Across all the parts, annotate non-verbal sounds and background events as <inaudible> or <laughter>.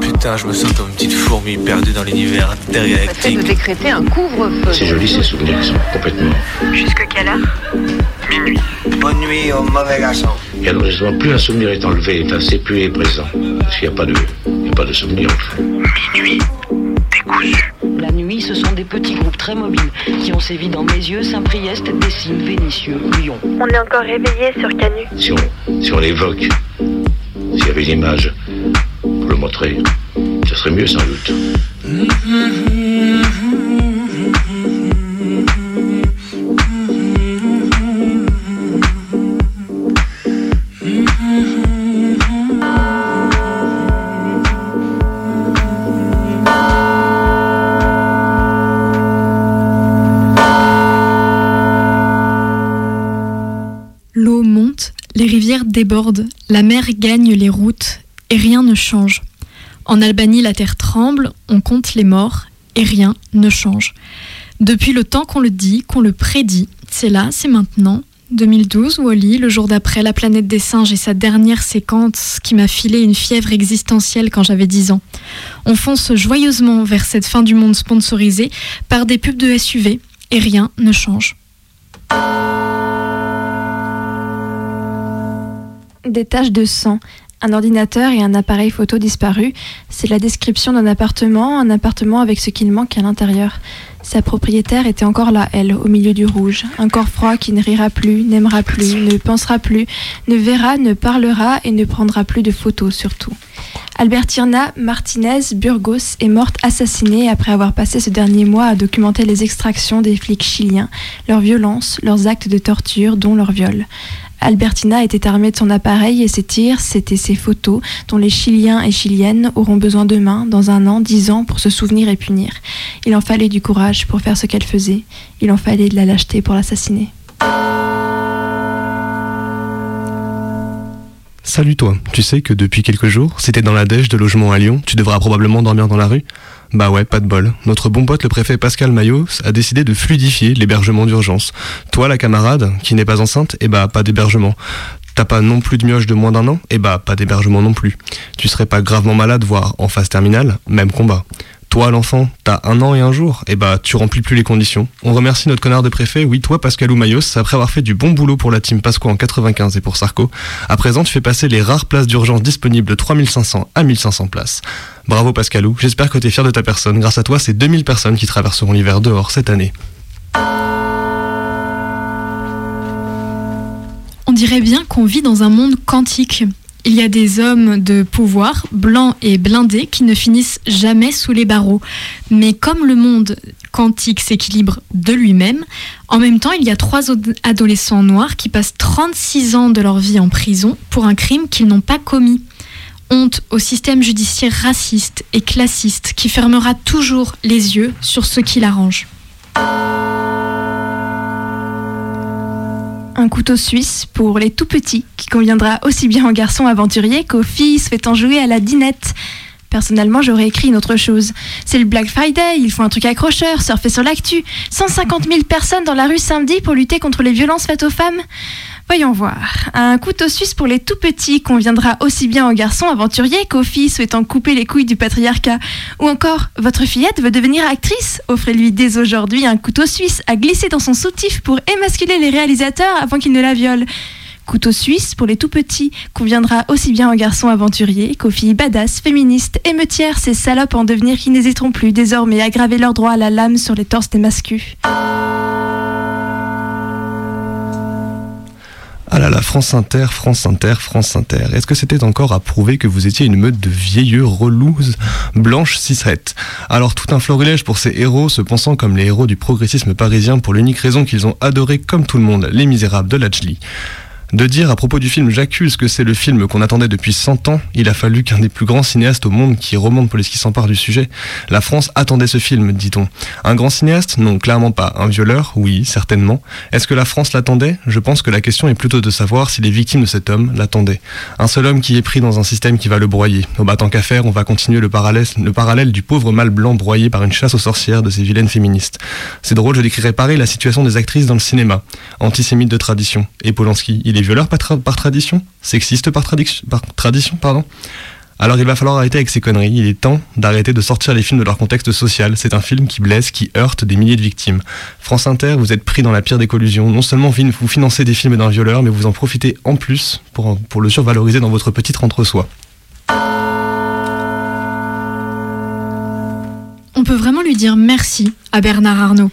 Putain, je me sens comme une petite fourmi perdue dans l'univers intergalactique. de décréter un couvre-feu. C'est joli ces souvenirs qui sont complètement. Jusque quelle heure? Minuit. Bonne nuit au mauvais garçon. Et alors justement, plus un souvenir est enlevé, enfin, c'est plus est présent. Parce qu'il n'y a pas de, il n'y a pas de souvenir. Enfin. Minuit. Décousu. La nuit, ce sont des petits groupes très mobiles qui ont sévi dans mes yeux, Saint-Priest, Dessines, Vénitieux, Lyon. On est encore réveillé sur Canu. Si on, si on l'évoque, s'il y avait une image le montrer, ça serait mieux sans doute. L'eau monte, les rivières débordent, la mer gagne les routes et rien ne change. En Albanie, la terre tremble, on compte les morts et rien ne change. Depuis le temps qu'on le dit, qu'on le prédit, c'est là, c'est maintenant. 2012, Wally, le jour d'après La planète des singes et sa dernière séquence qui m'a filé une fièvre existentielle quand j'avais 10 ans. On fonce joyeusement vers cette fin du monde sponsorisée par des pubs de SUV et rien ne change. Des taches de sang, un ordinateur et un appareil photo disparu, c'est la description d'un appartement, un appartement avec ce qu'il manque à l'intérieur. Sa propriétaire était encore là, elle, au milieu du rouge. Un corps froid qui ne rira plus, n'aimera plus, ne pensera plus, ne verra, ne parlera et ne prendra plus de photos surtout. Albertina Martinez Burgos est morte assassinée après avoir passé ce dernier mois à documenter les extractions des flics chiliens, leurs violences, leurs actes de torture, dont leur viol. Albertina était armée de son appareil et ses tirs, c'était ses photos dont les Chiliens et Chiliennes auront besoin demain, dans un an, dix ans, pour se souvenir et punir. Il en fallait du courage pour faire ce qu'elle faisait. Il en fallait de la lâcheté pour l'assassiner. Salut toi, tu sais que depuis quelques jours, t'es dans la dèche de logement à Lyon, tu devras probablement dormir dans la rue Bah ouais, pas de bol. Notre bon pote le préfet Pascal Mayos a décidé de fluidifier l'hébergement d'urgence. Toi la camarade, qui n'est pas enceinte, eh bah pas d'hébergement. T'as pas non plus de mioche de moins d'un an Eh bah pas d'hébergement non plus. Tu serais pas gravement malade, voire en phase terminale Même combat. Toi, l'enfant, t'as un an et un jour, et bah tu remplis plus les conditions. On remercie notre connard de préfet, oui, toi, Pascal Mayos, après avoir fait du bon boulot pour la team Pasco en 95 et pour Sarko. À présent, tu fais passer les rares places d'urgence disponibles de 3500 à 1500 places. Bravo Pascalou, j'espère que t'es fier de ta personne. Grâce à toi, c'est 2000 personnes qui traverseront l'hiver dehors cette année. On dirait bien qu'on vit dans un monde quantique. Il y a des hommes de pouvoir, blancs et blindés, qui ne finissent jamais sous les barreaux. Mais comme le monde quantique s'équilibre de lui-même, en même temps, il y a trois adolescents noirs qui passent 36 ans de leur vie en prison pour un crime qu'ils n'ont pas commis. Honte au système judiciaire raciste et classiste qui fermera toujours les yeux sur ce qui l'arrange. Un couteau suisse pour les tout petits, qui conviendra aussi bien aux garçons aventuriers qu'aux filles souhaitant jouer à la dinette. Personnellement, j'aurais écrit une autre chose. C'est le Black Friday, il faut un truc accrocheur, surfer sur l'actu. 150 000 personnes dans la rue samedi pour lutter contre les violences faites aux femmes. Voyons voir. Un couteau suisse pour les tout petits conviendra aussi bien aux garçons aventuriers qu'aux filles souhaitant couper les couilles du patriarcat. Ou encore, votre fillette veut devenir actrice Offrez-lui dès aujourd'hui un couteau suisse à glisser dans son soutif pour émasculer les réalisateurs avant qu'ils ne la violent. Couteau suisse pour les tout petits conviendra aussi bien aux garçons aventuriers qu'aux filles badass, féministes, émeutières, ces salopes en devenir qui n'hésiteront plus désormais à graver leur droit à la lame sur les torses des mascus. Ah là là, France Inter, France Inter, France Inter. Est-ce que c'était encore à prouver que vous étiez une meute de vieilleux relouses blanches cisrettes? Alors tout un florilège pour ces héros se pensant comme les héros du progressisme parisien pour l'unique raison qu'ils ont adoré comme tout le monde Les Misérables de Lajli. De dire à propos du film J'accuse que c'est le film qu'on attendait depuis 100 ans, il a fallu qu'un des plus grands cinéastes au monde qui remonte pour les qui s'emparent du sujet. La France attendait ce film, dit-on. Un grand cinéaste? Non, clairement pas. Un violeur? Oui, certainement. Est-ce que la France l'attendait? Je pense que la question est plutôt de savoir si les victimes de cet homme l'attendaient. Un seul homme qui est pris dans un système qui va le broyer. Au battant qu'à faire, on va continuer le parallèle, le parallèle du pauvre mâle blanc broyé par une chasse aux sorcières de ces vilaines féministes. C'est drôle, je décrirais pareil la situation des actrices dans le cinéma. Antisémite de tradition. Et Polanski, est violeur par, tra par tradition? Sexiste par, tradition, pardon? Alors il va falloir arrêter avec ces conneries, il est temps d'arrêter de sortir les films de leur contexte social. C'est un film qui blesse, qui heurte des milliers de victimes. France Inter, vous êtes pris dans la pire des collusions. Non seulement vous financez des films d'un violeur, mais vous en profitez en plus pour, pour le survaloriser dans votre petite entre-soi. On peut vraiment lui dire merci à Bernard Arnault.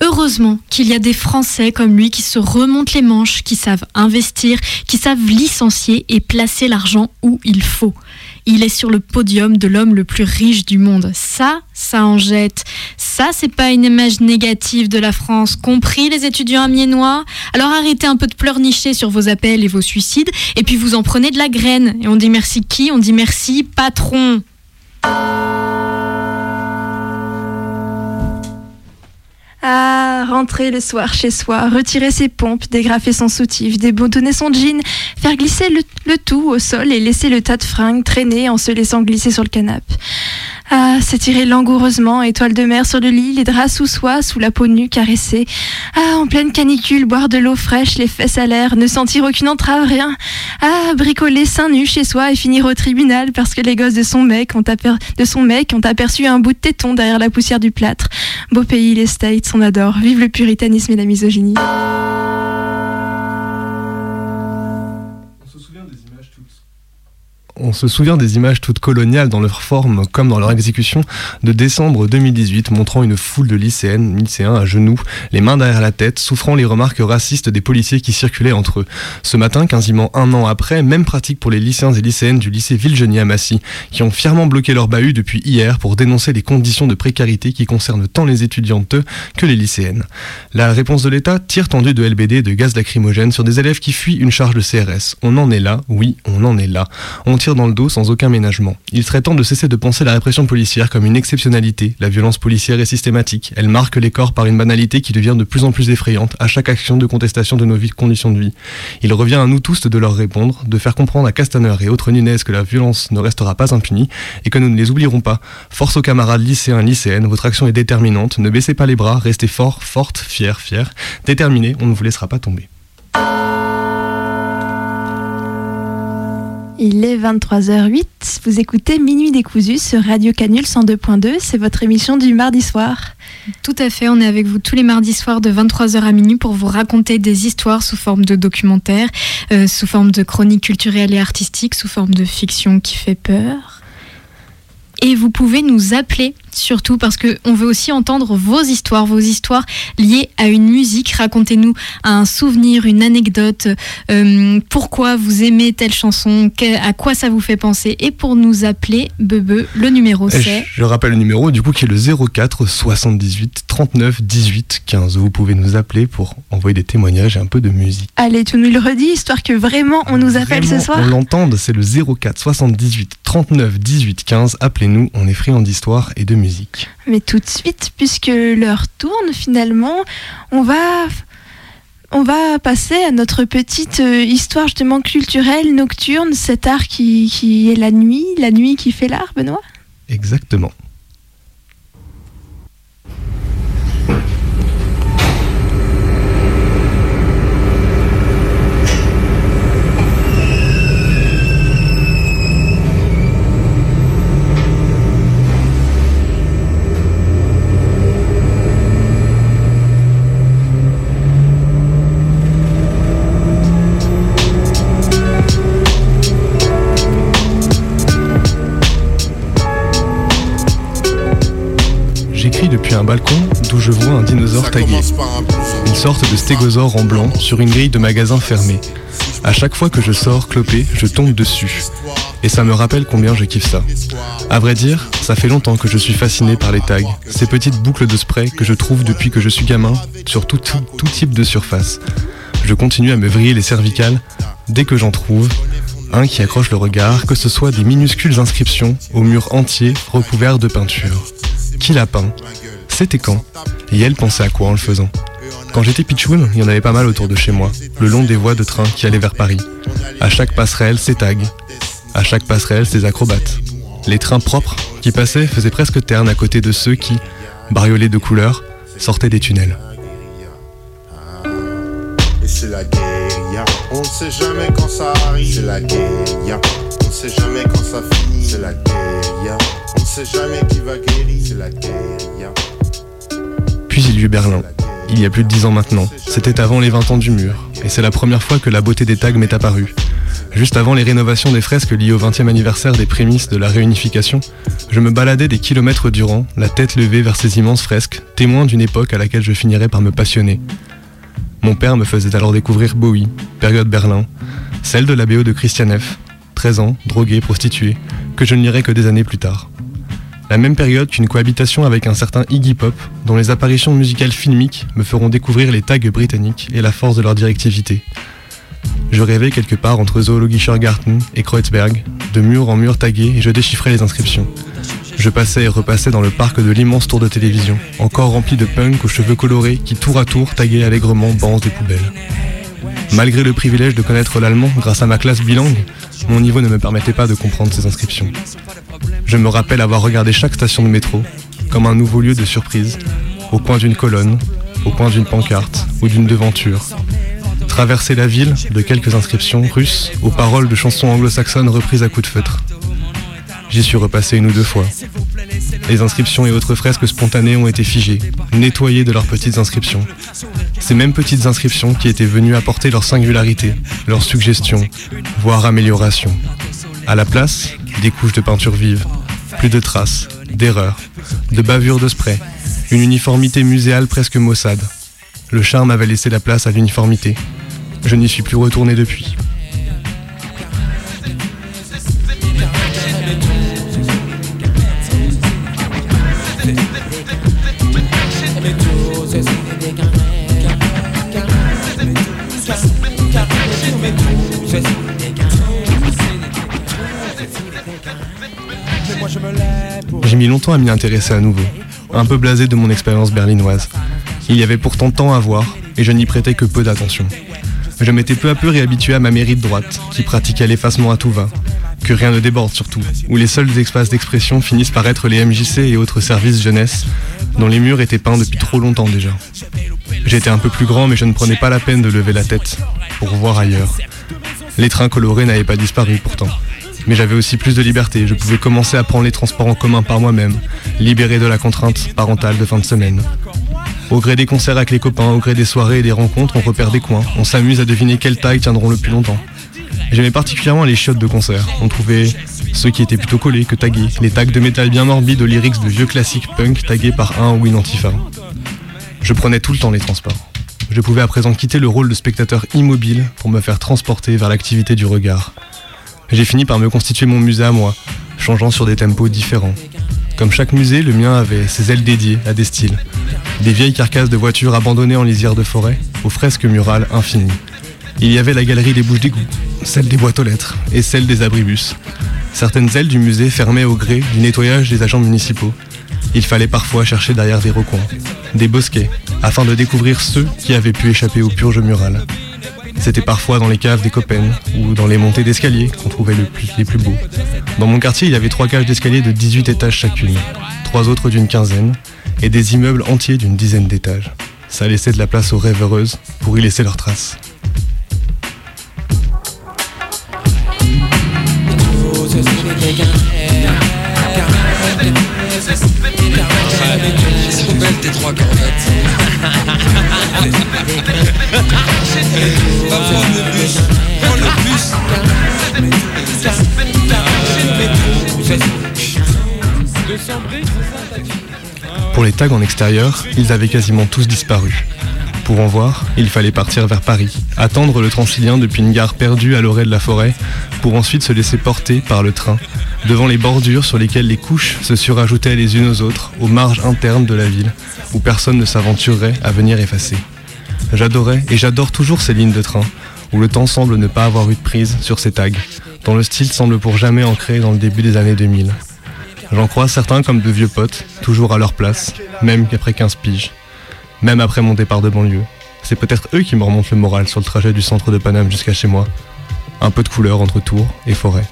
Heureusement qu'il y a des Français comme lui qui se remontent les manches, qui savent investir, qui savent licencier et placer l'argent où il faut. Il est sur le podium de l'homme le plus riche du monde. Ça, ça en jette. Ça, c'est pas une image négative de la France, compris les étudiants amiénois? Alors arrêtez un peu de pleurnicher sur vos appels et vos suicides, et puis vous en prenez de la graine. Et on dit merci qui? On dit merci patron. Ah, rentrer le soir chez soi, retirer ses pompes, dégrafer son soutif, déboutonner son jean, faire glisser le, tout au sol et laisser le tas de fringues traîner en se laissant glisser sur le canapé. Ah, s'étirer langoureusement, étoile de mer sur le lit, les draps sous soi, sous la peau nue caressée. Ah, en pleine canicule, boire de l'eau fraîche, les fesses à l'air, ne sentir aucune entrave, rien. Ah, bricoler seins nus chez soi et finir au tribunal parce que les gosses de son mec ont, aperçu un bout de téton derrière la poussière du plâtre. Beau pays, les States, on adore. Vive le puritanisme et la misogynie. On se souvient des images toutes coloniales dans leur forme comme dans leur exécution de décembre 2018 montrant une foule de lycéennes, lycéens à genoux, les mains derrière la tête, souffrant les remarques racistes des policiers qui circulaient entre eux. Ce matin, quasiment un an après, même pratique pour les lycéens et lycéennes du lycée Villegenie à Massy, qui ont fièrement bloqué leur bahut depuis hier pour dénoncer les conditions de précarité qui concernent tant les étudiantes que les lycéennes. La réponse de l'État, tire tendu de LBD de gaz lacrymogène sur des élèves qui fuient une charge de CRS. On en est là, oui, on en est là. Dans le dos sans aucun ménagement. Il serait temps de cesser de penser la répression policière comme une exceptionnalité. La violence policière est systématique. Elle marque les corps par une banalité qui devient de plus en plus effrayante à chaque action de contestation de nos conditions de vie. Il revient à nous tous de leur répondre, de faire comprendre à Castaner et autres Nunez que la violence ne restera pas impunie et que nous ne les oublierons pas. Force aux camarades lycéens, lycéennes, votre action est déterminante. Ne baissez pas les bras, restez forts, fortes, fiers, fiers, déterminés, on ne vous laissera pas tomber. Il est 23h08. Vous écoutez Minuit décousu sur Radio Canule 102.2. C'est votre émission du mardi soir. Tout à fait. On est avec vous tous les mardis soirs de 23h à minuit pour vous raconter des histoires sous forme de documentaires, euh, sous forme de chroniques culturelles et artistiques, sous forme de fiction qui fait peur. Et vous pouvez nous appeler surtout parce qu'on veut aussi entendre vos histoires, vos histoires liées à une musique. Racontez-nous un souvenir, une anecdote, euh, pourquoi vous aimez telle chanson, à quoi ça vous fait penser. Et pour nous appeler, Bebe, le numéro c'est... Je rappelle le numéro du coup qui est le 04 78 39 18 15. Vous pouvez nous appeler pour envoyer des témoignages et un peu de musique. Allez, tu nous le redis, histoire que vraiment on nous appelle ce soir. On l'entende, c'est le 04 78 39 18 15. Appelez-nous, on est friand d'histoire et de musique. Mais tout de suite, puisque l'heure tourne finalement, on va, on va passer à notre petite euh, histoire justement culturelle, nocturne, cet art qui, qui est la nuit, la nuit qui fait l'art, Benoît? Exactement. Un balcon d'où je vois un dinosaure tagué. Une sorte de stégosaure en blanc sur une grille de magasin fermée. À chaque fois que je sors clopé, je tombe dessus. Et ça me rappelle combien je kiffe ça. À vrai dire, ça fait longtemps que je suis fasciné par les tags, ces petites boucles de spray que je trouve depuis que je suis gamin sur tout, tout type de surface. Je continue à me vriller les cervicales dès que j'en trouve, un qui accroche le regard, que ce soit des minuscules inscriptions au mur entier recouvert de peinture. Qui l'a peint? C'était quand Et elle pensait à quoi en le faisant Quand j'étais pitchoun, il y en avait pas mal autour de chez moi, le long des voies de train qui allaient vers Paris. À chaque passerelle, ses tags. À chaque passerelle, ses acrobates. Les trains propres qui passaient faisaient presque terne à côté de ceux qui, bariolés de couleurs, sortaient des tunnels. on ne sait jamais qui va guérir, c'est la. Berlin. Il y a plus de dix ans maintenant. C'était avant les 20 ans du mur. Et c'est la première fois que la beauté des tags m'est apparue. Juste avant les rénovations des fresques liées au 20e anniversaire des prémices de la réunification, je me baladais des kilomètres durant, la tête levée vers ces immenses fresques, témoins d'une époque à laquelle je finirais par me passionner. Mon père me faisait alors découvrir Bowie, période Berlin, celle de la BO de Christian F., 13 ans, drogué, prostitué, que je ne lirai que des années plus tard. La même période qu'une cohabitation avec un certain Iggy Pop, dont les apparitions musicales filmiques me feront découvrir les tags britanniques et la force de leur directivité. Je rêvais quelque part entre Zoologischer Garten et Kreuzberg, de mur en mur tagués et je déchiffrais les inscriptions. Je passais et repassais dans le parc de l'immense tour de télévision, encore rempli de punk aux cheveux colorés qui tour à tour taguaient allègrement bancs des poubelles. Malgré le privilège de connaître l'allemand grâce à ma classe bilingue, mon niveau ne me permettait pas de comprendre ces inscriptions. Je me rappelle avoir regardé chaque station de métro comme un nouveau lieu de surprise, au coin d'une colonne, au coin d'une pancarte ou d'une devanture. Traverser la ville de quelques inscriptions russes aux paroles de chansons anglo-saxonnes reprises à coups de feutre. J'y suis repassé une ou deux fois. Les inscriptions et autres fresques spontanées ont été figées, nettoyées de leurs petites inscriptions. Ces mêmes petites inscriptions qui étaient venues apporter leur singularité, leurs suggestions, voire améliorations. À la place, des couches de peinture vive, plus de traces, d'erreurs, de bavures de spray, une uniformité muséale presque maussade. Le charme avait laissé la place à l'uniformité. Je n'y suis plus retourné depuis. J'ai mis longtemps à m'y intéresser à nouveau, un peu blasé de mon expérience berlinoise. Il y avait pourtant tant à voir, et je n'y prêtais que peu d'attention. Je m'étais peu à peu réhabitué à ma mairie de droite, qui pratiquait l'effacement à tout va, que rien ne déborde surtout, où les seuls espaces d'expression finissent par être les MJC et autres services jeunesse, dont les murs étaient peints depuis trop longtemps déjà. J'étais un peu plus grand, mais je ne prenais pas la peine de lever la tête, pour voir ailleurs. Les trains colorés n'avaient pas disparu pourtant. Mais j'avais aussi plus de liberté, je pouvais commencer à prendre les transports en commun par moi-même, libéré de la contrainte parentale de fin de semaine. Au gré des concerts avec les copains, au gré des soirées et des rencontres, on repère des coins, on s'amuse à deviner quelles tailles tiendront le plus longtemps. J'aimais particulièrement les chiottes de concert. On trouvait ceux qui étaient plutôt collés que tagués, les tags de métal bien morbides aux lyrics de vieux classiques punk tagués par un ou une antifa. Je prenais tout le temps les transports. Je pouvais à présent quitter le rôle de spectateur immobile pour me faire transporter vers l'activité du regard. J'ai fini par me constituer mon musée à moi, changeant sur des tempos différents. Comme chaque musée, le mien avait ses ailes dédiées à des styles. Des vieilles carcasses de voitures abandonnées en lisière de forêt, aux fresques murales infinies. Il y avait la galerie des bouches d'égout, celle des boîtes aux lettres et celle des abribus. Certaines ailes du musée fermaient au gré du nettoyage des agents municipaux. Il fallait parfois chercher derrière des recoins, des bosquets, afin de découvrir ceux qui avaient pu échapper aux purges murales. C'était parfois dans les caves des copains ou dans les montées d'escalier qu'on trouvait le plus, les plus beaux. Dans mon quartier, il y avait trois cages d'escalier de 18 étages chacune, trois autres d'une quinzaine, et des immeubles entiers d'une dizaine d'étages. Ça laissait de la place aux rêveuses pour y laisser leurs traces. <laughs> Pour les tags en extérieur, ils avaient quasiment tous disparu. Pour en voir, il fallait partir vers Paris, attendre le Transilien depuis une gare perdue à l'orée de la forêt, pour ensuite se laisser porter par le train, devant les bordures sur lesquelles les couches se surajoutaient les unes aux autres, aux marges internes de la ville, où personne ne s'aventurerait à venir effacer. J'adorais et j'adore toujours ces lignes de train, où le temps semble ne pas avoir eu de prise sur ces tags, dont le style semble pour jamais ancré dans le début des années 2000. J'en crois certains comme de vieux potes, toujours à leur place, même qu'après 15 piges. Même après mon départ de banlieue. C'est peut-être eux qui me remontent le moral sur le trajet du centre de Paname jusqu'à chez moi. Un peu de couleur entre tours et forêt.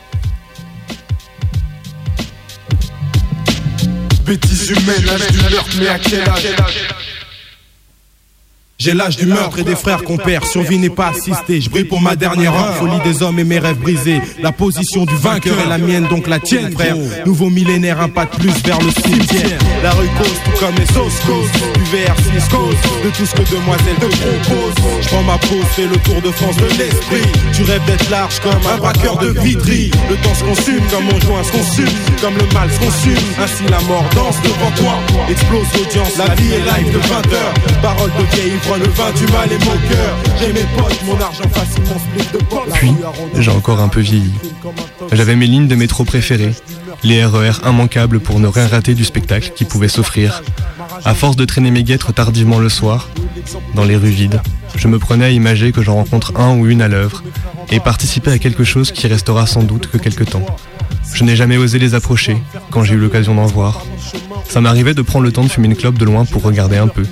Bêtise humaine, âge du meurtre, mais à quel âge? J'ai l'âge du meurtre et des frères qu'on perd. Survie n'est pas assistée. Je brille pour ma dernière heure. Folie des hommes et mes rêves brisés. La position du vainqueur est la mienne, donc la tienne, frère. Nouveau millénaire, un pas de plus vers le cimetière. La rue cause, comme les sauces cause. Du VR6 cause. De tout ce que demoiselle te propose. Je prends ma pause, fais le tour de France de l'esprit. Tu rêves d'être large comme un braqueur de Vitry. Le temps se consume comme on joint se consume. Comme le mal se consume. Ainsi la mort danse devant toi. Explose l'audience, la vie est live de 20h. Parole de vieille, Puis, j'ai encore un peu vieilli. J'avais mes lignes de métro préférées, les RER immanquables pour ne rien rater du spectacle qui pouvait s'offrir. À force de traîner mes guêtres tardivement le soir, dans les rues vides, je me prenais à imager que j'en rencontre un ou une à l'œuvre et participer à quelque chose qui restera sans doute que quelque temps. Je n'ai jamais osé les approcher quand j'ai eu l'occasion d'en voir. Ça m'arrivait de prendre le temps de fumer une clope de loin pour regarder un peu.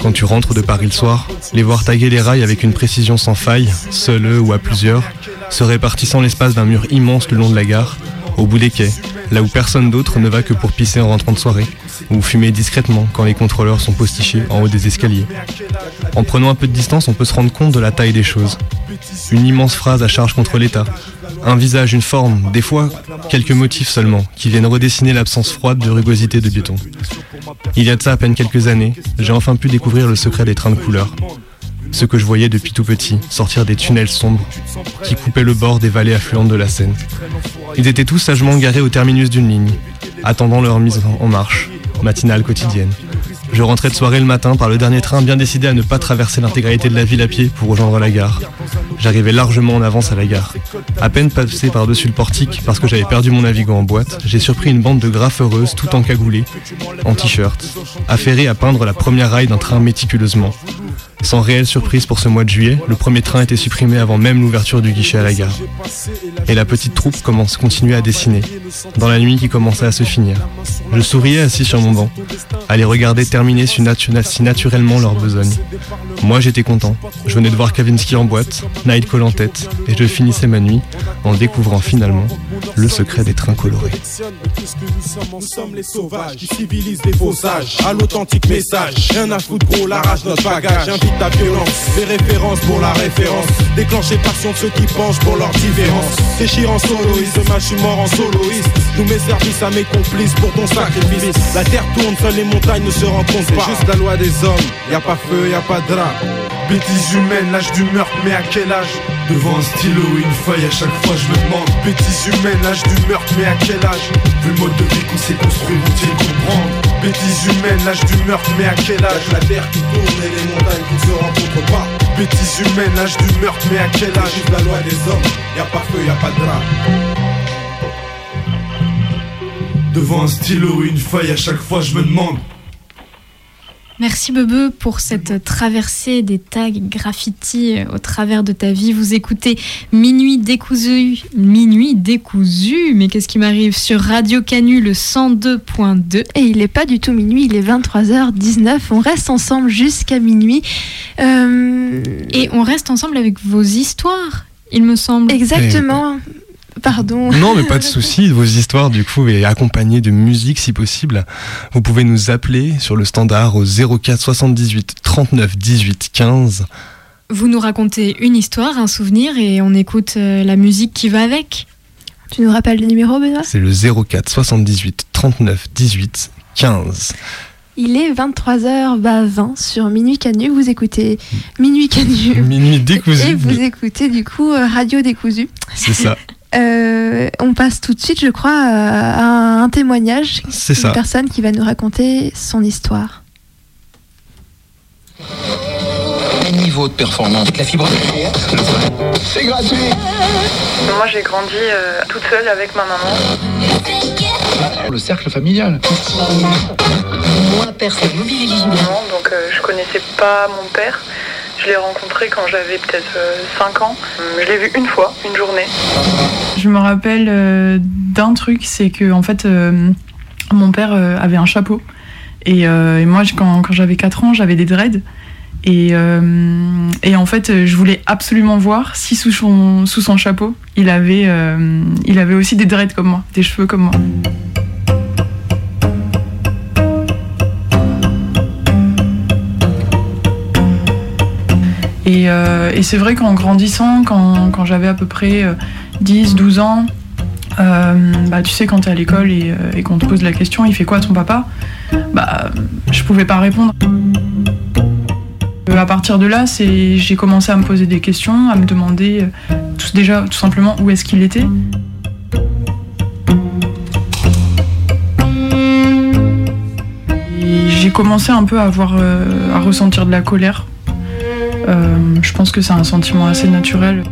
Quand tu rentres de Paris le soir, les voir taguer les rails avec une précision sans faille, seuls ou à plusieurs, se répartissant l'espace d'un mur immense le long de la gare, au bout des quais, là où personne d'autre ne va que pour pisser en rentrant de soirée, ou fumer discrètement quand les contrôleurs sont postichés en haut des escaliers. En prenant un peu de distance, on peut se rendre compte de la taille des choses. Une immense phrase à charge contre l'État, un visage, une forme, des fois quelques motifs seulement, qui viennent redessiner l'absence froide de rugosité de béton. Il y a de ça à peine quelques années, j'ai enfin pu découvrir le secret des trains de couleur. Ce que je voyais depuis tout petit, sortir des tunnels sombres qui coupaient le bord des vallées affluentes de la Seine. Ils étaient tous sagement garés au terminus d'une ligne, attendant leur mise en marche, matinale quotidienne. Je rentrais de soirée le matin par le dernier train, bien décidé à ne pas traverser l'intégralité de la ville à pied pour rejoindre la gare. J'arrivais largement en avance à la gare. À peine passé par-dessus le portique parce que j'avais perdu mon navigo en boîte, j'ai surpris une bande de graffeuses tout encagoulées, en t-shirt, affairées à peindre la première raille d'un train méticuleusement. Sans réelle surprise pour ce mois de juillet, le premier train était supprimé avant même l'ouverture du guichet à la gare. Et la petite troupe commence continuer à dessiner, dans la nuit qui commençait à se finir. Je souriais assis sur mon banc, à les regarder terminer si, natu- si naturellement leur besogne. Moi j'étais content, je venais de voir Kavinsky en boîte, Nightcall en tête, et je finissais ma nuit en découvrant finalement le secret des trains colorés. Gros, bagage. Invite ta violence, des références pour la référence. Déclencher passion de ceux qui penchent pour leur différence. Déchire en soloiste, demain je suis mort en soloiste. Nous mes services à mes complices pour ton sacrifice. La terre tourne, seules les montagnes ne se rencontrent pas. juste la loi des hommes, y a pas feu, y a pas drap. Bêtises humaines, l'âge du meurtre, mais à quel âge? Devant un stylo et une feuille, à chaque fois je me demande Bêtises humaines, l'âge du meurtre, mais à quel âge? Vu le mode de vie qu'on s'est construit, vous il comprendre Bêtises humaines, l'âge du meurtre, mais à quel âge La terre qui tourne et les montagnes qui ne se rencontrent pas. Bêtises humaines, l'âge du meurtre, mais à quel âge Juste la loi des hommes, y a pas feu, y a pas de drap. Devant un stylo et une feuille, à chaque fois je me demande Merci Bebe pour cette traversée des tags graffiti au travers de ta vie. Vous écoutez Minuit décousu, Minuit décousu, mais qu'est-ce qui m'arrive sur Radio Canu le 102.2 Et il n'est pas du tout minuit, il est 23h19. On reste ensemble jusqu'à minuit. Euh, et on reste ensemble avec vos histoires, il me semble. Exactement. Pardon. Non, mais pas de souci. Vos histoires, du coup, et accompagnées de musique si possible. Vous pouvez nous appeler sur le standard au 04 78 39 18 15. Vous nous racontez une histoire, un souvenir, et on écoute euh, la musique qui va avec. Tu nous rappelles le numéro, Benoît? C'est le 04 78 39 18 15. Il est 23h20 sur Minuit Canu. Vous écoutez Minuit Canu. Minuit décousu. Et vous écoutez du coup euh, Radio Décousu. C'est ça. <laughs> Euh, on passe tout de suite, je crois, à un témoignage C'est d'une ça. personne qui va nous raconter son histoire. Niveau de performance, la fibre C'est gratuit Moi j'ai grandi euh, toute seule avec ma maman. Le cercle familial. Moi personne donc euh, je connaissais pas mon père. Je l'ai rencontré quand j'avais peut-être 5 ans. Euh, Je l'ai vu une fois, une journée. Je me rappelle euh, d'un truc, c'est que en fait, euh, mon père euh, avait un chapeau. Et, euh, moi, quand, j'avais 4 ans, j'avais des dreads. Et, euh, et en fait, euh, je voulais absolument voir si sous son, sous son chapeau, il avait, euh, il avait aussi des dreads comme moi, des cheveux comme moi. Et, euh, et c'est vrai qu'en grandissant, quand, quand j'avais à peu près 10, 12 ans, euh, bah, tu sais, quand t'es à l'école et, euh, qu'on te pose la question, il fait quoi ton papa? Bah, je pouvais pas répondre. Euh, à partir de là, j'ai commencé à me poser des questions, à me demander euh, déjà tout simplement où est-ce qu'il était. J'ai commencé un peu à avoir, euh, à ressentir de la colère. Euh, je pense que c'est un sentiment assez naturel.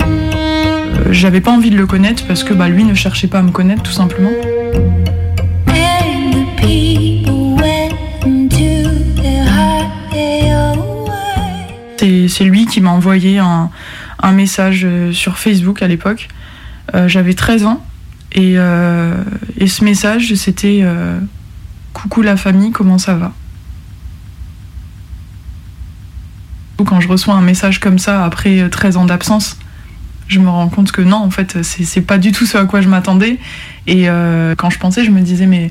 Euh, J'avais pas envie de le connaître parce que bah, lui ne cherchait pas à me connaître tout simplement. C'est lui qui m'a envoyé un, un message euh, sur Facebook à l'époque. Euh, J'avais 13 ans et, euh, et ce message c'était euh, Coucou la famille, comment ça va? Quand je reçois un message comme ça après euh, 13 ans d'absence, je me rends compte que non, en fait, c'est pas du tout ce à quoi je m'attendais. Et euh, quand je pensais, je me disais, mais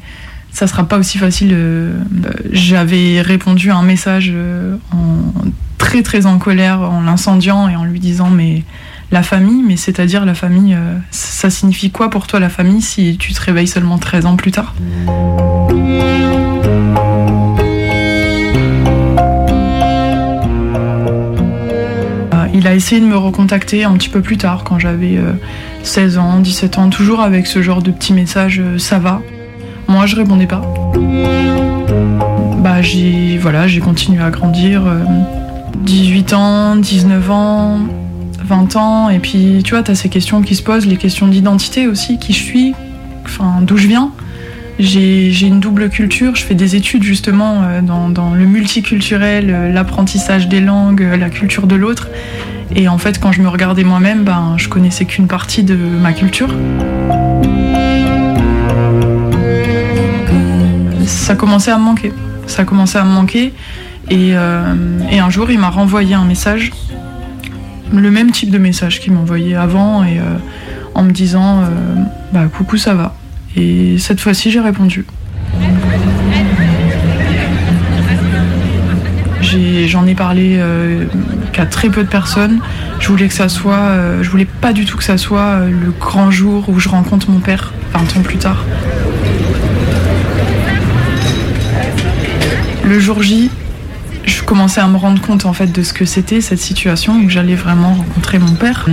ça sera pas aussi facile. euh, euh, J'avais répondu à un message euh, en très très en colère, en l'incendiant et en lui disant, mais la famille, mais c'est-à-dire la famille, euh, ça signifie quoi pour toi la famille si tu te réveilles seulement 13 ans plus tard? Il a essayé de me recontacter un petit peu plus tard, quand j'avais euh, 16 ans, 17 ans, toujours avec ce genre de petits messages euh, ça va. Moi, je répondais pas. Bah, j'ai voilà, continué à grandir. euh, 18 ans, 19 ans, 20 ans, et puis tu vois, t'as ces questions qui se posent, les questions d'identité aussi, qui je suis, enfin, d'où je viens. J'ai une double culture, je fais des études justement euh, dans, le multiculturel, euh, l'apprentissage des langues, euh, la culture de l'autre. Et en fait, quand je me regardais moi-même, ben, je connaissais qu'une partie de ma culture. Ça commençait à me manquer. Ça commençait à me manquer. Et, euh, et un jour, il m'a renvoyé un message, le même type de message qu'il m'envoyait avant, et euh, en me disant euh, Bah, coucou, ça va. Et cette fois-ci, j'ai répondu. J'en ai, parlé qu'à très peu de personnes. Je voulais que ça soit, euh, je voulais pas du tout que ça soit euh, le grand jour où je rencontre mon père 20 ans plus tard. Le jour J, je commençais à me rendre compte en fait de ce que c'était cette situation où j'allais vraiment rencontrer mon père.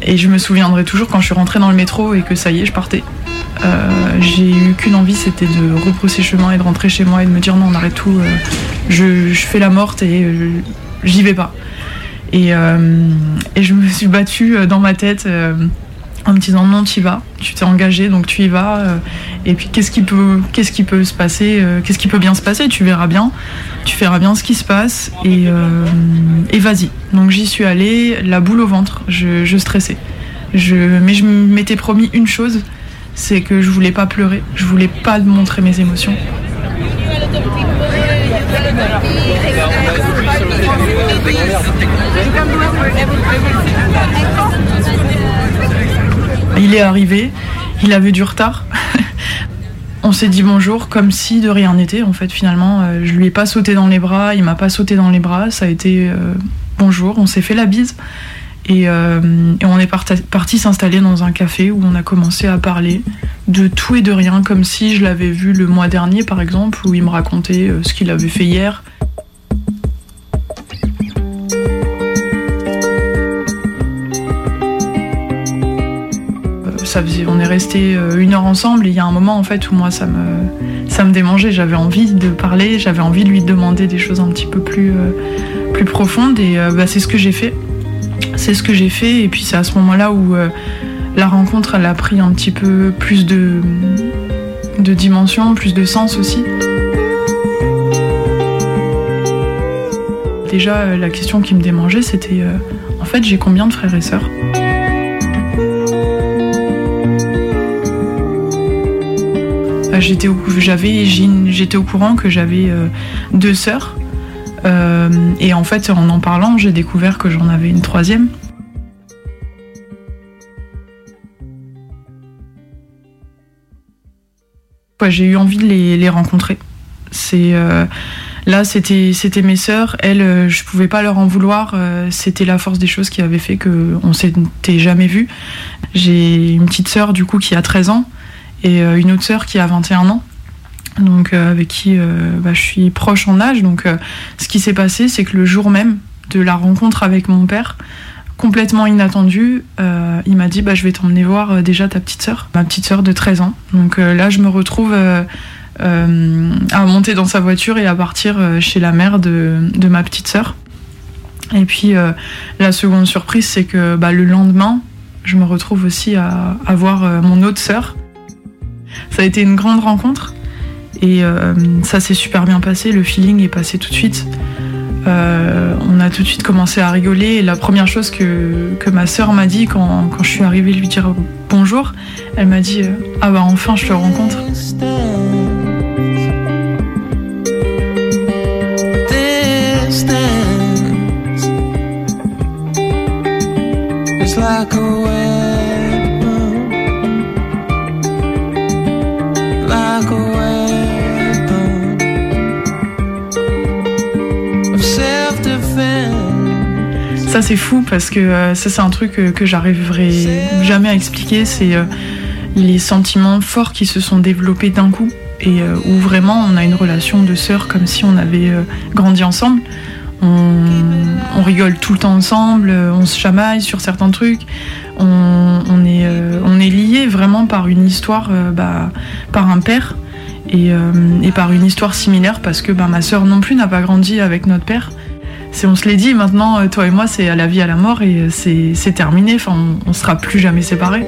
Et je me souviendrai toujours quand je suis rentrée dans le métro et que ça y est, je partais. Euh, j'ai eu qu'une envie, c'était de rebrousser chemin et de rentrer chez moi et de me dire non, on arrête tout, euh, je, fais la morte et euh, j'y vais pas. Et, euh, et je me suis battue euh, dans ma tête euh, en me disant non, tu y vas, tu t'es engagé, donc tu y vas. et puis qu'est-ce qui peut, qu'est-ce qui peut se passer, qu'est-ce qui peut bien se passer, tu verras bien, tu verras bien ce qui se passe et, vas-y. Donc j'y suis allée, la boule au ventre, je, stressais. Mais je m'étais promis une chose, c'est que je voulais pas pleurer, je voulais pas montrer mes émotions. Il est arrivé, il avait du retard. <laughs> On s'est dit bonjour comme si de rien n'était. En fait, finalement, euh, je lui ai pas sauté dans les bras, il m'a pas sauté dans les bras. Ça a été euh, bonjour, on s'est fait la bise. Et, euh, et on est parti, s'installer dans un café où on a commencé à parler de tout et de rien, comme si je l'avais vu le mois dernier, par exemple, où il me racontait ce qu'il avait fait hier. On est resté euh, une heure ensemble. Et il y a un moment en fait où moi ça me, ça me démangeait, j'avais envie de parler, j'avais envie de lui demander des choses un petit peu plus, euh, profondes. Et euh, bah, c'est ce que j'ai fait. C'est ce que j'ai fait. Et puis c'est à ce moment-là où la rencontre a pris un petit peu plus de, dimension, plus de sens aussi. Déjà la question qui me démangeait c'était en fait j'ai combien de frères et sœurs? J'étais au, j'étais au courant que j'avais euh, deux sœurs. Euh, et en fait, en en parlant, j'ai découvert que j'en avais une troisième. J'ai eu envie de les, rencontrer. Euh, Là, c'était mes sœurs. Elles, je pouvais pas leur en vouloir. C'était la force des choses qui avait fait que on s'était jamais vus. J'ai une petite sœur du coup qui a 13 ans et une autre sœur qui a 21 ans donc avec qui bah, je suis proche en âge. Donc ce qui s'est passé, c'est que le jour même de la rencontre avec mon père, complètement inattendu, euh, il m'a dit bah, je vais t'emmener voir euh, déjà ta petite sœur, ma petite sœur de 13 ans. Donc euh, là, je me retrouve à monter dans sa voiture et à partir chez la mère de, ma petite sœur. Et puis la seconde surprise, c'est que bah, le lendemain, je me retrouve aussi à, à voir mon autre sœur. Ça a été une grande rencontre et ça s'est super bien passé, le feeling est passé tout de suite. Euh, on a tout de suite commencé à rigoler. Et la première chose que, que ma sœur m'a dit quand, quand, je suis arrivée lui dire bonjour, elle m'a dit euh, Ah bah enfin je te rencontre. Ça c'est fou parce que euh, ça c'est un truc euh, que, j'arriverai jamais à expliquer. C'est euh, les sentiments forts qui se sont développés d'un coup et où vraiment on a une relation de sœur comme si on avait grandi ensemble. On, rigole tout le temps ensemble, on se chamaille sur certains trucs. On, est, on est lié vraiment par une histoire, bah, par un père et, par une histoire similaire parce que bah, ma sœur non plus n'a pas grandi avec notre père si on se l'est dit, maintenant, euh, toi et moi, c'est à la vie, à la mort et euh, c'est terminé. Enfin, on, on sera plus jamais séparés.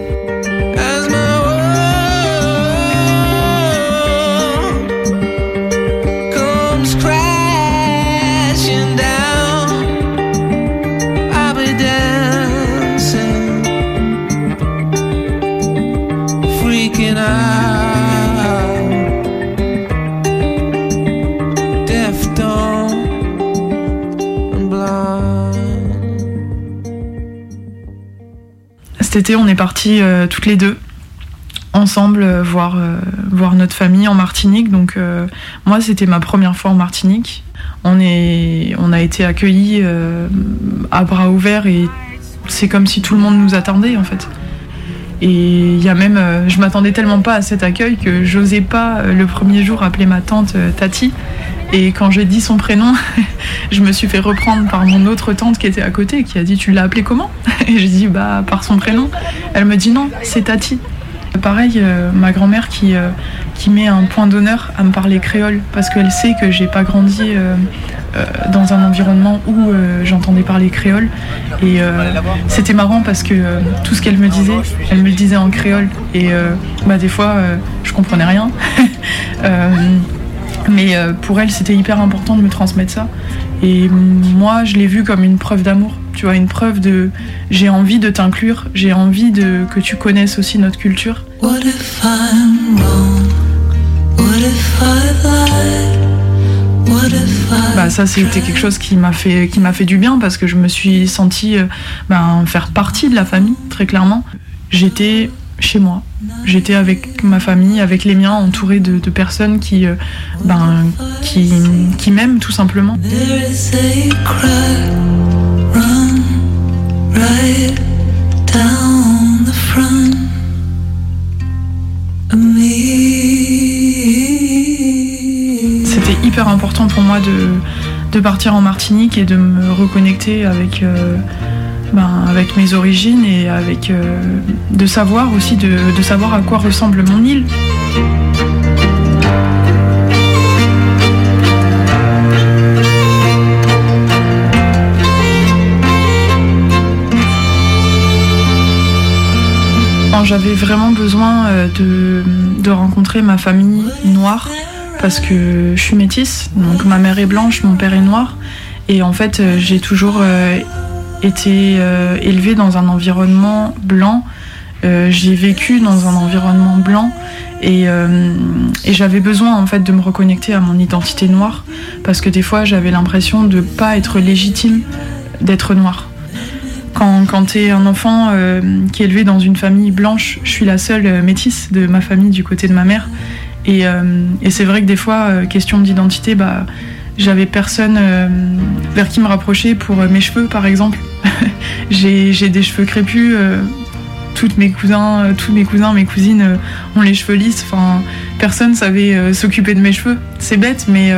Cet on est partis euh, toutes les deux ensemble euh, voir, euh, voir notre famille en Martinique. Donc moi, c'était ma première fois en Martinique. On a été accueillis à bras ouverts et c'est comme si tout le monde nous attendait en fait. Et il y a même, je m'attendais tellement pas à cet accueil que j'osais pas le premier jour appeler ma tante Tati et quand j'ai dit son prénom, <laughs> je me suis fait reprendre par mon autre tante qui était à côté, qui a dit Tu l'as appelé comment? <laughs> Et j'ai dit Bah, par son prénom. Elle me dit Non, c'est Tati. Pareil, euh, ma grand-mère qui, euh, qui met un point d'honneur à me parler créole parce qu'elle sait que j'ai pas grandi euh, dans un environnement où j'entendais parler créole. Et c'était marrant parce que tout ce qu'elle me disait, elle me le disait en créole. Et bah, des fois, je comprenais rien. <laughs> Mais euh, pour elle, c'était hyper important de me transmettre ça. Et moi, je l'ai vu comme une preuve d'amour. Tu vois, une preuve de j'ai envie de t'inclure, j'ai envie de que tu connaisses aussi notre culture. Bah ça c'était quelque chose qui m'a fait qui m'a fait du bien parce que je me suis sentie euh, ben, faire partie de la famille très clairement. J'étais chez moi. J'étais avec ma famille, avec les miens, entourée de, personnes qui, euh, ben, qui, qui m'aiment tout simplement. C'était hyper important pour moi de, de, partir en Martinique et de me reconnecter avec... Euh, ben, avec mes origines et avec euh, de savoir aussi de, savoir à quoi ressemble mon île. J'avais vraiment besoin euh, de, de, rencontrer ma famille noire parce que je suis métisse, donc ma mère est blanche, mon père est noir. Et en fait, euh, j'ai toujours été euh, élevée dans un environnement blanc. Euh, j'ai vécu dans un environnement blanc euh, et, j'avais besoin en fait de me reconnecter à mon identité noire parce que des fois j'avais l'impression de pas être légitime d'être noire. Quand, quand tu es un enfant qui est élevé dans une famille blanche, je suis la seule métisse de ma famille du côté de ma mère. Et, et c'est vrai que des fois, question d'identité, bah, j'avais personne euh, vers qui me rapprocher pour euh, mes cheveux, par exemple. <laughs> j'ai des cheveux crépus. euh, toutes mes cousins, tous mes cousins, mes cousines ont les cheveux lisses. Enfin, personne savait s'occuper de mes cheveux. C'est bête, mais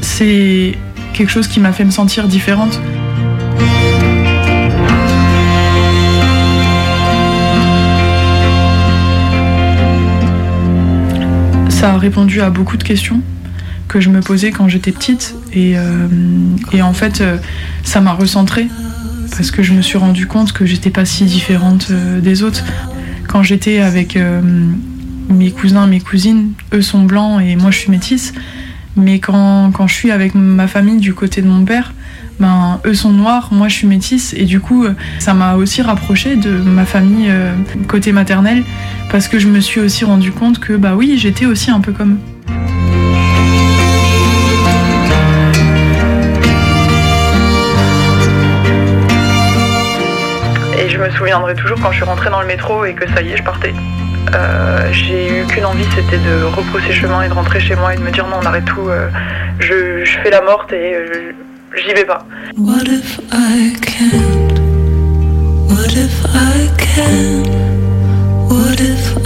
c'est quelque chose qui m'a fait me sentir différente. Ça a répondu à beaucoup de questions que je me posais quand j'étais petite et, euh, et en fait euh, ça m'a recentrée parce que je me suis rendu compte que j'étais pas si différente euh, des autres. Quand j'étais avec mes cousins, mes cousines, eux sont blancs et moi je suis métisse. Mais quand, quand je suis avec ma famille du côté de mon père, ben, eux sont noirs, moi je suis métisse. Et du coup, ça m'a aussi rapproché de ma famille côté maternel parce que je me suis aussi rendu compte que bah oui, j'étais aussi un peu comme. Je me souviendrai toujours quand je suis rentrée dans le métro et que ça y est, je partais. Euh, j'ai eu qu'une envie, c'était de repousser chemin et de rentrer chez moi et de me dire non, on arrête tout. euh, je, fais la morte et euh, j'y vais pas. What if I can't? What if I? What if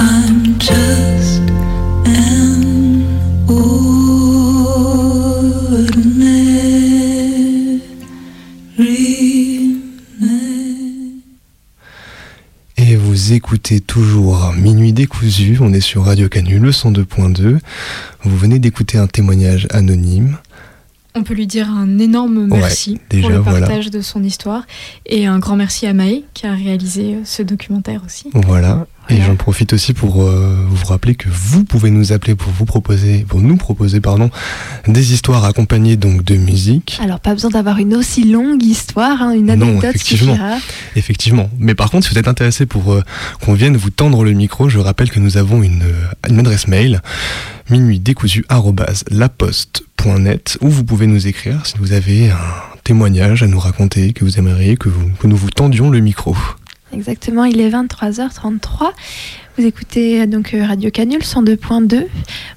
vous écoutez toujours Minuit décousu, on est sur Radio Canu, le 102.2. Vous venez d'écouter un témoignage anonyme. On peut lui dire un énorme Ouais, merci déjà, pour le voilà. partage de son histoire et un grand merci à Maë qui a réalisé euh, ce documentaire aussi. Voilà. Et j'en profite aussi pour euh, vous rappeler que vous pouvez nous appeler pour vous proposer, pour nous proposer, pardon, des histoires accompagnées donc de musique. Alors, pas besoin d'avoir une aussi longue histoire, hein, une Non, anecdote effectivement. suffira. Effectivement. Mais par contre, si vous êtes intéressé pour euh, qu'on vienne vous tendre le micro, je rappelle que nous avons une, euh, une adresse mail minuitdécousu@laposte.net où vous pouvez nous écrire si vous avez un témoignage à nous raconter que vous aimeriez que, vous- que nous vous tendions le micro. Exactement, il est 23h33. Vous écoutez euh, donc euh, Radio Canule 102.2.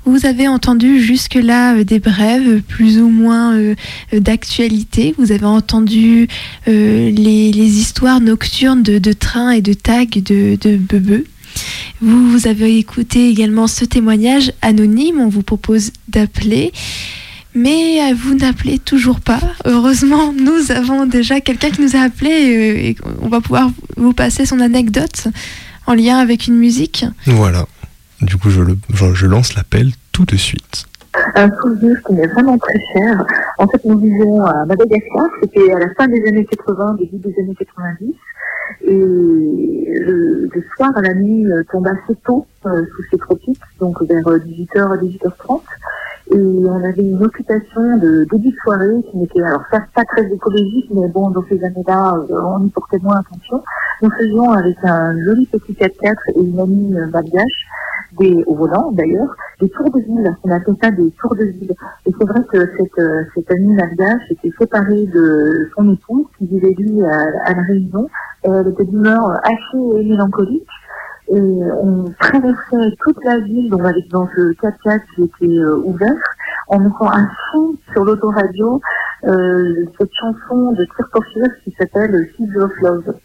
Vous avez entendu jusque-là euh, des brèves plus ou moins d'actualité. Vous avez entendu les, histoires nocturnes de, trains et de tags de, de vous avez écouté également ce témoignage anonyme. On vous propose d'appeler. Mais vous n'appelez toujours pas. Heureusement, nous avons déjà quelqu'un qui nous a appelé et on va pouvoir vous passer son anecdote en lien avec une musique. Voilà. Du coup, je, le- je- je lance l'appel tout de suite. un souvenir qui m'est vraiment très cher. En fait, nous vivions à Madagascar, c'était à la fin des années 80, début des années 90. Et le, le soir, la nuit, tombe assez tôt euh, sous ces tropiques, donc vers euh, 18h à 18h30. Et on avait une occupation de début de soirée qui n'était alors certes pas très écologique, mais bon, dans ces années-là, euh, on y portait moins attention. Nous faisions avec un joli petit 4x4 et une amie euh, malgache, des, au volant d'ailleurs, des tours de ville. On appelle ça des tours de ville. Et c'est vrai que cette, euh, cette amie malgache était séparée de son époux qui vivait lui à, la Réunion. Et elle était d'humeur assez mélancolique. Et on traversait toute la ville donc avec dans ce 4x4 qui était euh, ouvert en mettant un son sur l'autoradio euh, cette chanson de Fears qui s'appelle Seeds of Love.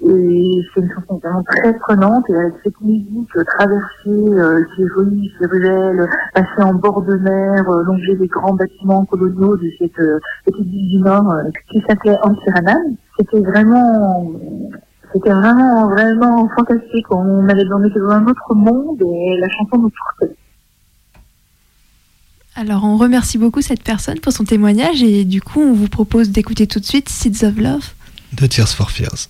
Et c'est une chanson vraiment très prenante et avec cette musique euh, traversée, euh, ces jolies ces ruelles, passer en bord de mer, euh, longer les grands bâtiments coloniaux de cette euh, petite ville du Nord euh, qui s'appelait Antsiranam. C'était vraiment, c'était vraiment, vraiment fantastique. On allait dans, on était dans un autre monde et la chanson nous portait. Alors on remercie beaucoup cette personne pour son témoignage et du coup on vous propose d'écouter tout de suite Seeds of Love. De Tears for Fears.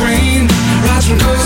Train rides from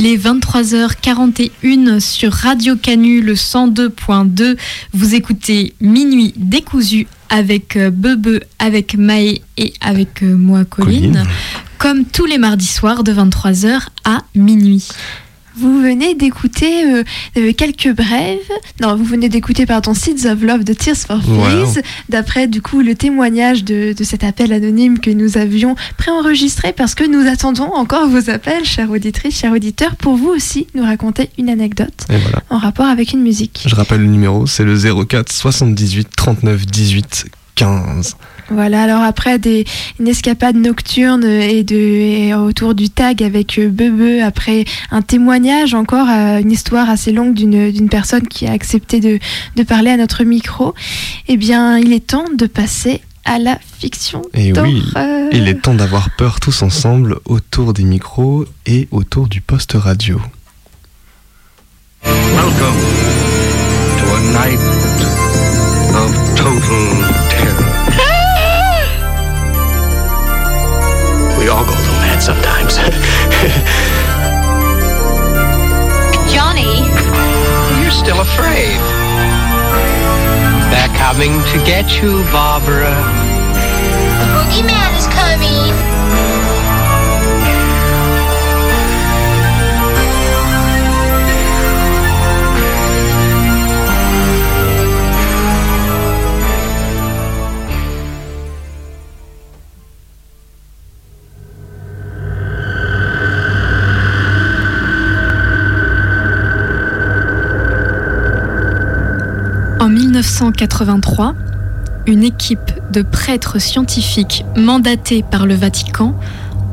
Il est 23h41 sur Radio Canu, le 102.2. Vous écoutez Minuit décousu avec euh, Bebe, avec Maë et avec euh, moi, Colline, Colline. comme tous les mardis soirs de 23h à minuit. Vous venez d'écouter euh, euh, quelques brèves. Non, vous venez d'écouter, pardon, Seeds of Love de Tears for Wow. Fears. D'après, du coup, le témoignage de, de cet appel anonyme que nous avions préenregistré parce que nous attendons encore vos appels, chères auditrices, chers auditeurs, pour vous aussi nous raconter une anecdote voilà. en rapport avec une musique. Je rappelle le numéro, c'est le 04 78 39 18 15. Voilà, alors après des, une escapade nocturne et, de, et autour du tag avec euh, Bebe, après un témoignage encore, euh, une histoire assez longue d'une d'une personne qui a accepté de, de parler à notre micro, eh bien il est temps de passer à la fiction Et oui, d'horreur. il est temps d'avoir peur tous ensemble autour des micros et autour du poste radio. Welcome to a night of total terror. All go a little mad sometimes. <laughs> Johnny! You're still afraid. They're coming to get you, Barbara. The boogeyman is coming. En 1983, une équipe de prêtres scientifiques mandatés par le Vatican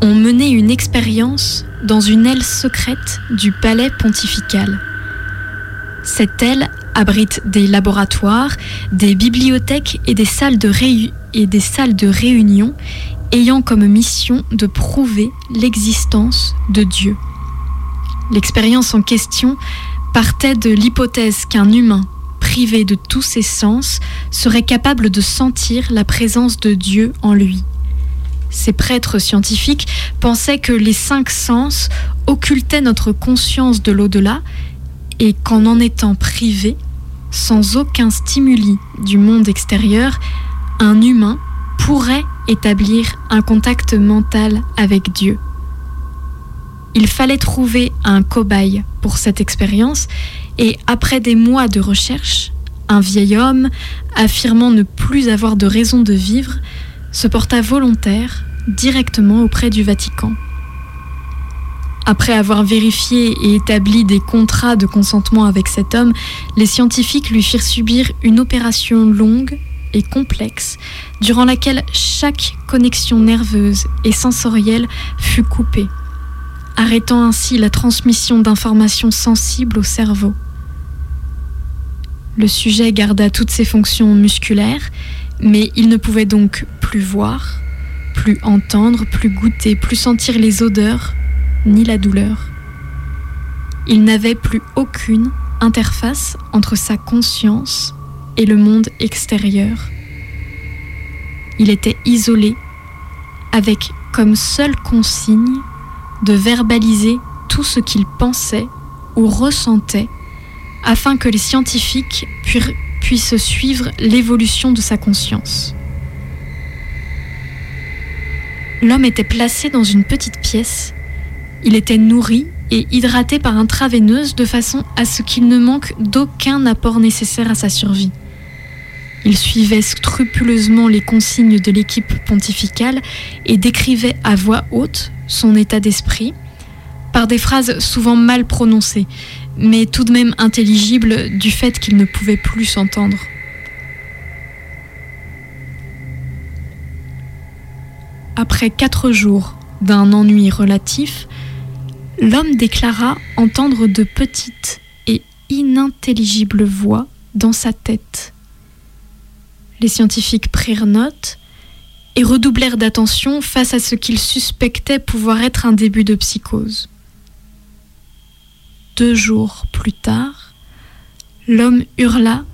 ont mené une expérience dans une aile secrète du palais pontifical. Cette aile abrite des laboratoires, des bibliothèques et des salles de, et des salles de réunion ayant comme mission de prouver l'existence de Dieu. L'expérience en question partait de l'hypothèse qu'un humain privé de tous ses sens serait capable de sentir la présence de Dieu en lui. Ces prêtres scientifiques pensaient que les cinq sens occultaient notre conscience de l'au-delà et qu'en en étant privé, sans aucun stimuli du monde extérieur, un humain pourrait établir un contact mental avec Dieu. Il fallait trouver un cobaye pour cette expérience et après des mois de recherche, un vieil homme, affirmant ne plus avoir de raison de vivre, se porta volontaire directement auprès du Vatican. Après avoir vérifié et établi des contrats de consentement avec cet homme, les scientifiques lui firent subir une opération longue et complexe, durant laquelle chaque connexion nerveuse et sensorielle fut coupée, arrêtant ainsi la transmission d'informations sensibles au cerveau. Le sujet garda toutes ses fonctions musculaires, mais il ne pouvait donc plus voir, plus entendre, plus goûter, plus sentir les odeurs, ni la douleur. Il n'avait plus aucune interface entre sa conscience et le monde extérieur. Il était isolé, avec comme seule consigne de verbaliser tout ce qu'il pensait ou ressentait afin que les scientifiques pu- puissent suivre l'évolution de sa conscience. L'homme était placé dans une petite pièce. Il était nourri et hydraté par intraveineuse de façon à ce qu'il ne manque d'aucun apport nécessaire à sa survie. Il suivait scrupuleusement les consignes de l'équipe pontificale et décrivait à voix haute son état d'esprit par des phrases souvent mal prononcées, mais tout de même intelligibles du fait qu'il ne pouvait plus s'entendre. Après quatre jours d'un ennui relatif, l'homme déclara entendre de petites et inintelligibles voix dans sa tête. Les scientifiques prirent note et redoublèrent d'attention face à ce qu'ils suspectaient pouvoir être un début de psychose. Deux jours plus tard, l'homme hurla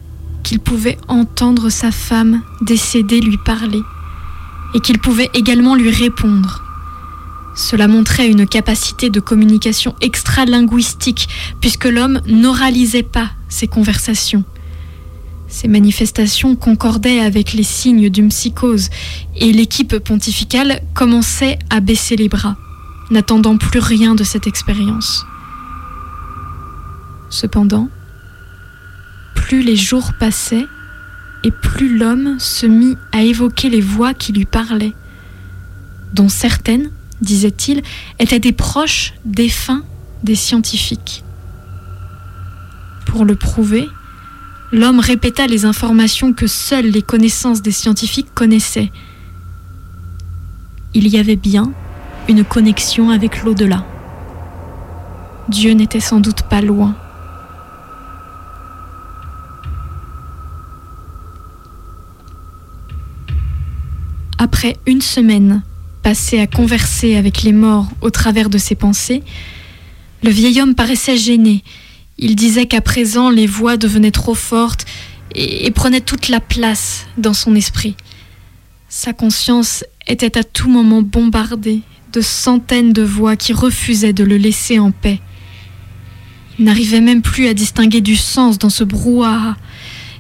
qu'il pouvait entendre sa femme décédée lui parler et qu'il pouvait également lui répondre. Cela montrait une capacité de communication extra-linguistique puisque l'homme n'oralisait pas ses conversations. Ces manifestations concordaient avec les signes d'une psychose et l'équipe pontificale commençait à baisser les bras, n'attendant plus rien de cette expérience. Cependant, plus les jours passaient et plus l'homme se mit à évoquer les voix qui lui parlaient, dont certaines, disait-il, étaient des proches défunts des scientifiques. Pour le prouver, l'homme répéta les informations que seules les connaissances des scientifiques connaissaient. Il y avait bien une connexion avec l'au-delà. Dieu n'était sans doute pas loin. Après une semaine passée à converser avec les morts au travers de ses pensées, le vieil homme paraissait gêné. Il disait qu'à présent les voix devenaient trop fortes et, prenaient toute la place dans son esprit. Sa conscience était à tout moment bombardée de centaines de voix qui refusaient de le laisser en paix. Il n'arrivait même plus à distinguer du sens dans ce brouhaha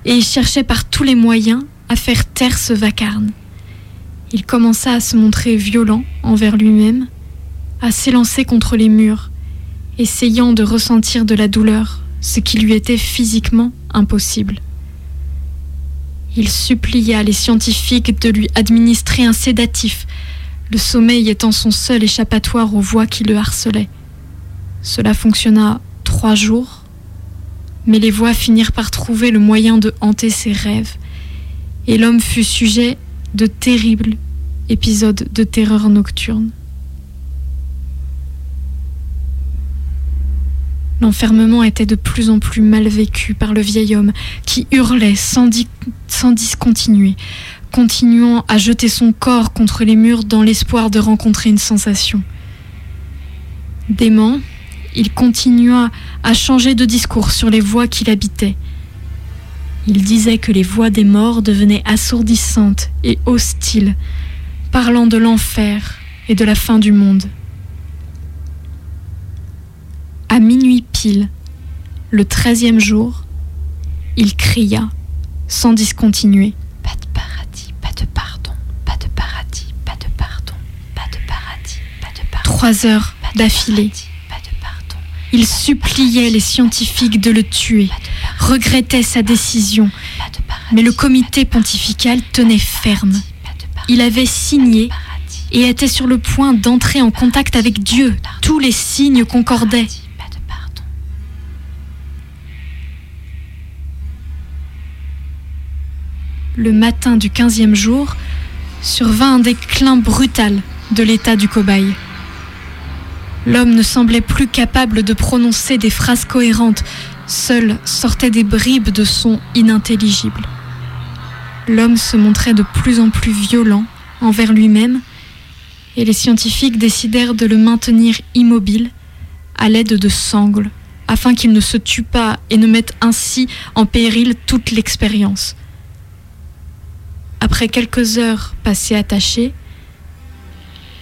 et il cherchait par tous les moyens à faire taire ce vacarme. Il commença à se montrer violent envers lui-même, à s'élancer contre les murs, essayant de ressentir de la douleur, ce qui lui était physiquement impossible. Il supplia les scientifiques de lui administrer un sédatif, le sommeil étant son seul échappatoire aux voix qui le harcelaient. Cela fonctionna trois jours, mais les voix finirent par trouver le moyen de hanter ses rêves, et l'homme fut sujet de terribles épisodes de terreur nocturne. L'enfermement était de plus en plus mal vécu par le vieil homme qui hurlait sans, di- sans discontinuer, continuant à jeter son corps contre les murs dans l'espoir de rencontrer une sensation. Dément, il continua à changer de discours sur les voix qui l'habitaient. Il disait que les voix des morts devenaient assourdissantes et hostiles, parlant de l'enfer et de la fin du monde. À minuit pile, le treizième jour, il cria, sans discontinuer. Pas de paradis, pas de pardon, pas de paradis, pas de pardon, pas de paradis, pas de pardon. Trois heures d'affilée. Il suppliait les scientifiques de le tuer, regrettait sa décision, mais le comité pontifical tenait ferme. Il avait signé et était sur le point d'entrer en contact avec Dieu. Tous les signes concordaient. Le matin du quinzième jour, survint un déclin brutal de l'état du cobaye. L'homme ne semblait plus capable de prononcer des phrases cohérentes, seules sortaient des bribes de sons inintelligibles. L'homme se montrait de plus en plus violent envers lui-même, et les scientifiques décidèrent de le maintenir immobile à l'aide de sangles, afin qu'il ne se tue pas et ne mette ainsi en péril toute l'expérience. Après quelques heures passées attachées,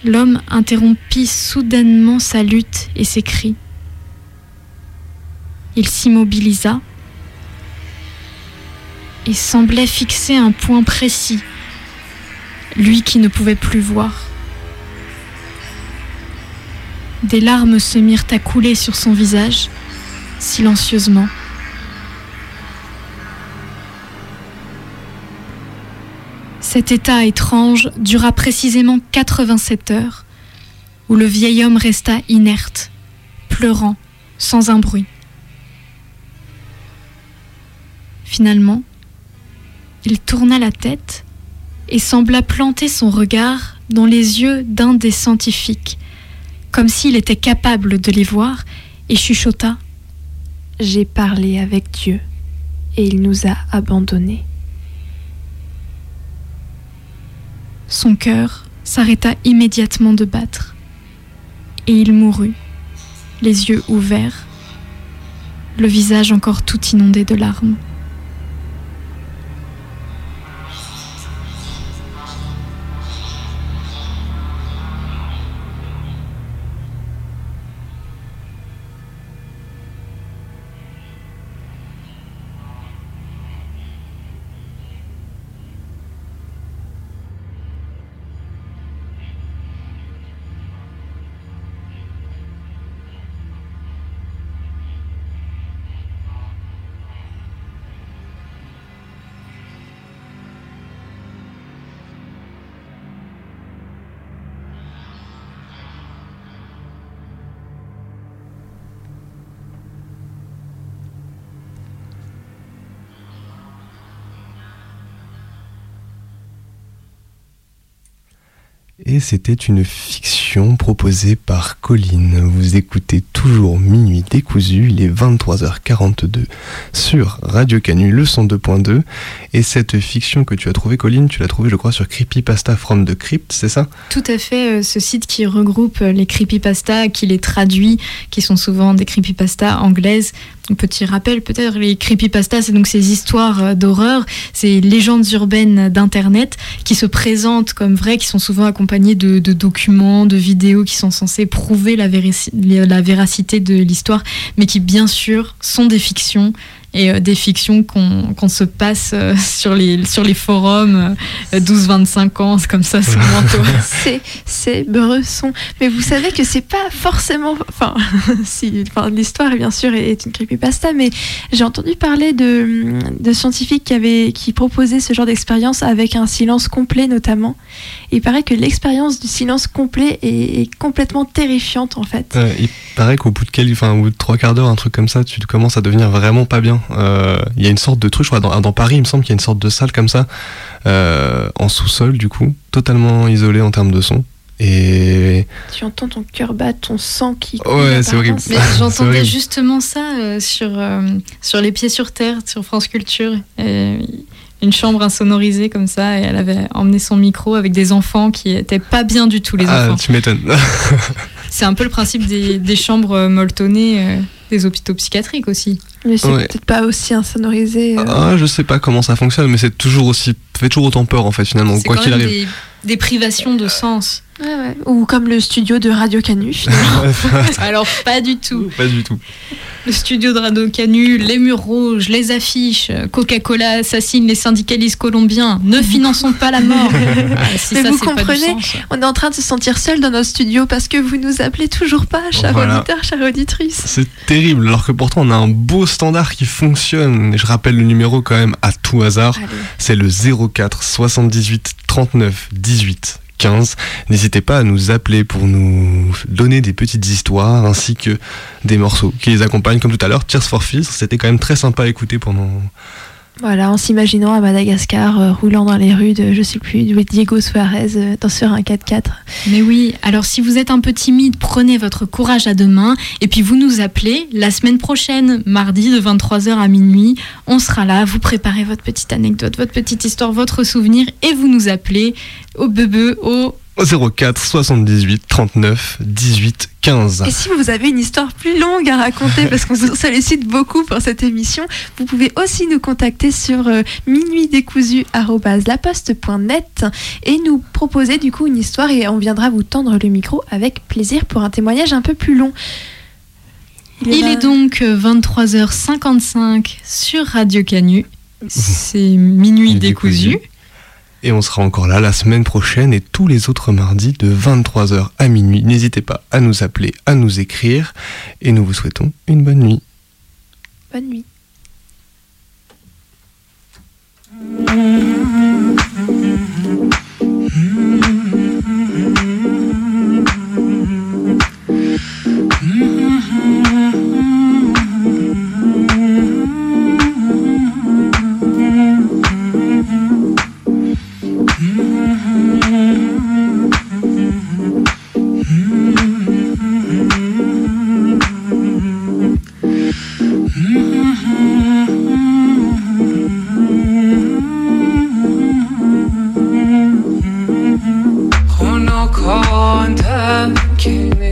l'homme interrompit soudainement sa lutte et ses cris. Il s'immobilisa et semblait fixer un point précis, lui qui ne pouvait plus voir. Des larmes se mirent à couler sur son visage, silencieusement. Cet état étrange dura précisément 87 heures, où le vieil homme resta inerte, pleurant, sans un bruit. Finalement, il tourna la tête et sembla planter son regard dans les yeux d'un des scientifiques, comme s'il était capable de les voir, et chuchota J'ai parlé avec Dieu et il nous a abandonnés. Son cœur s'arrêta immédiatement de battre, et il mourut, les yeux ouverts, le visage encore tout inondé de larmes. Et c'était une fiction proposée par Colline. Vous écoutez toujours Minuit décousu, il est 23h42 sur Radio Canu, le 102.2. Et cette fiction que tu as trouvée, Colline, tu l'as trouvée, je crois, sur Creepypasta from the Crypt, c'est ça? Tout à fait, euh, ce site qui regroupe euh, les creepypastas, qui les traduit, qui sont souvent des creepypastas anglaises. Petit rappel, peut-être, les creepypastas, c'est donc ces histoires euh, d'horreur, ces légendes urbaines d'Internet qui se présentent comme vraies, qui sont souvent accompagnées de documents, de vidéos qui sont censées prouver la, véraci- la véracité de l'histoire, mais qui, bien sûr, sont des fictions et euh, des fictions qu'on qu'on se passe euh, <laughs> sur, les, sur les forums, euh, 12-25 ans, comme ça, sous le manteau. c'est <laughs> Bresson. Mais vous savez que c'est pas forcément. Enfin, <laughs> si, enfin l'histoire bien sûr est une creepypasta, mais j'ai entendu parler de, de scientifiques qui avaient qui proposaient ce genre d'expérience avec un silence complet notamment. Il paraît que l'expérience du silence complet est, complètement terrifiante en fait. Il paraît qu'au bout de enfin, au trois quarts d'heure, un truc comme ça, tu commences à devenir vraiment pas bien. Euh, Il y a une sorte de truc, je crois, dans, dans Paris, il me semble qu'il y a une sorte de salle comme ça, euh, en sous-sol, du coup, totalement isolée en termes de son. Et Tu entends ton cœur battre, ton sang qui. coule Ouais, c'est horrible. <laughs> j'entendais justement ça euh, sur, euh, sur Les Pieds sur Terre, sur France Culture. Et une chambre insonorisée comme ça, et elle avait emmené son micro avec des enfants qui étaient pas bien du tout, les ah, enfants. tu m'étonnes. <laughs> C'est un peu le principe des, des chambres euh, molletonnées euh, des hôpitaux psychiatriques aussi. Mais c'est Ouais. peut-être pas aussi insonorisé. euh. ah, je sais pas comment ça fonctionne, mais c'est toujours aussi, fait toujours autant peur en fait finalement, quoi qu'il arrive. des, des privations de sens. Ouais, ouais. Ou comme le studio de Radio Canu. <laughs> Alors pas du tout. Pas du tout. Le studio de Radio Canu, les murs rouges, les affiches, Coca-Cola assassine les syndicalistes colombiens, ne <laughs> finançons pas la mort. <laughs> Ah, si Mais ça, vous c'est pas du comprenez, sens. on est en train de se sentir seul dans notre studio parce que vous nous appelez toujours pas, cher Voilà. auditeur, chère auditrice. C'est terrible, alors que pourtant on a un beau standard qui fonctionne. Et je rappelle le numéro quand même à tout hasard. C'est le 04 78 39 18 15. N'hésitez pas à nous appeler pour nous donner des petites histoires ainsi que des morceaux qui les accompagnent. Comme tout à l'heure, Tears for Fears, c'était quand même très sympa à écouter pendant. Voilà, en s'imaginant à Madagascar, euh, roulant dans les rues de, je sais plus, Diego Suarez euh, dans sur un 4x4. Mais oui, alors si vous êtes un peu timide, prenez votre courage à deux mains et puis vous nous appelez la semaine prochaine, mardi de 23h à minuit. On sera là, vous préparez votre petite anecdote, votre petite histoire, votre souvenir et vous nous appelez au bebe au Au 04 78 39 18 15. Et si vous avez une histoire plus longue à raconter, parce qu'on <laughs> vous sollicite beaucoup pour cette émission, vous pouvez aussi nous contacter sur euh, minuitdécousu@laposte.net et nous proposer du coup une histoire et on viendra vous tendre le micro avec plaisir pour un témoignage un peu plus long. Il est donc euh, 23h55 sur Radio Canu. <laughs> C'est minuit décousu. Et on sera encore là la semaine prochaine et tous les autres mardis de 23h à minuit. N'hésitez pas à nous appeler, à nous écrire et nous vous souhaitons une bonne nuit. Bonne nuit.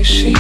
she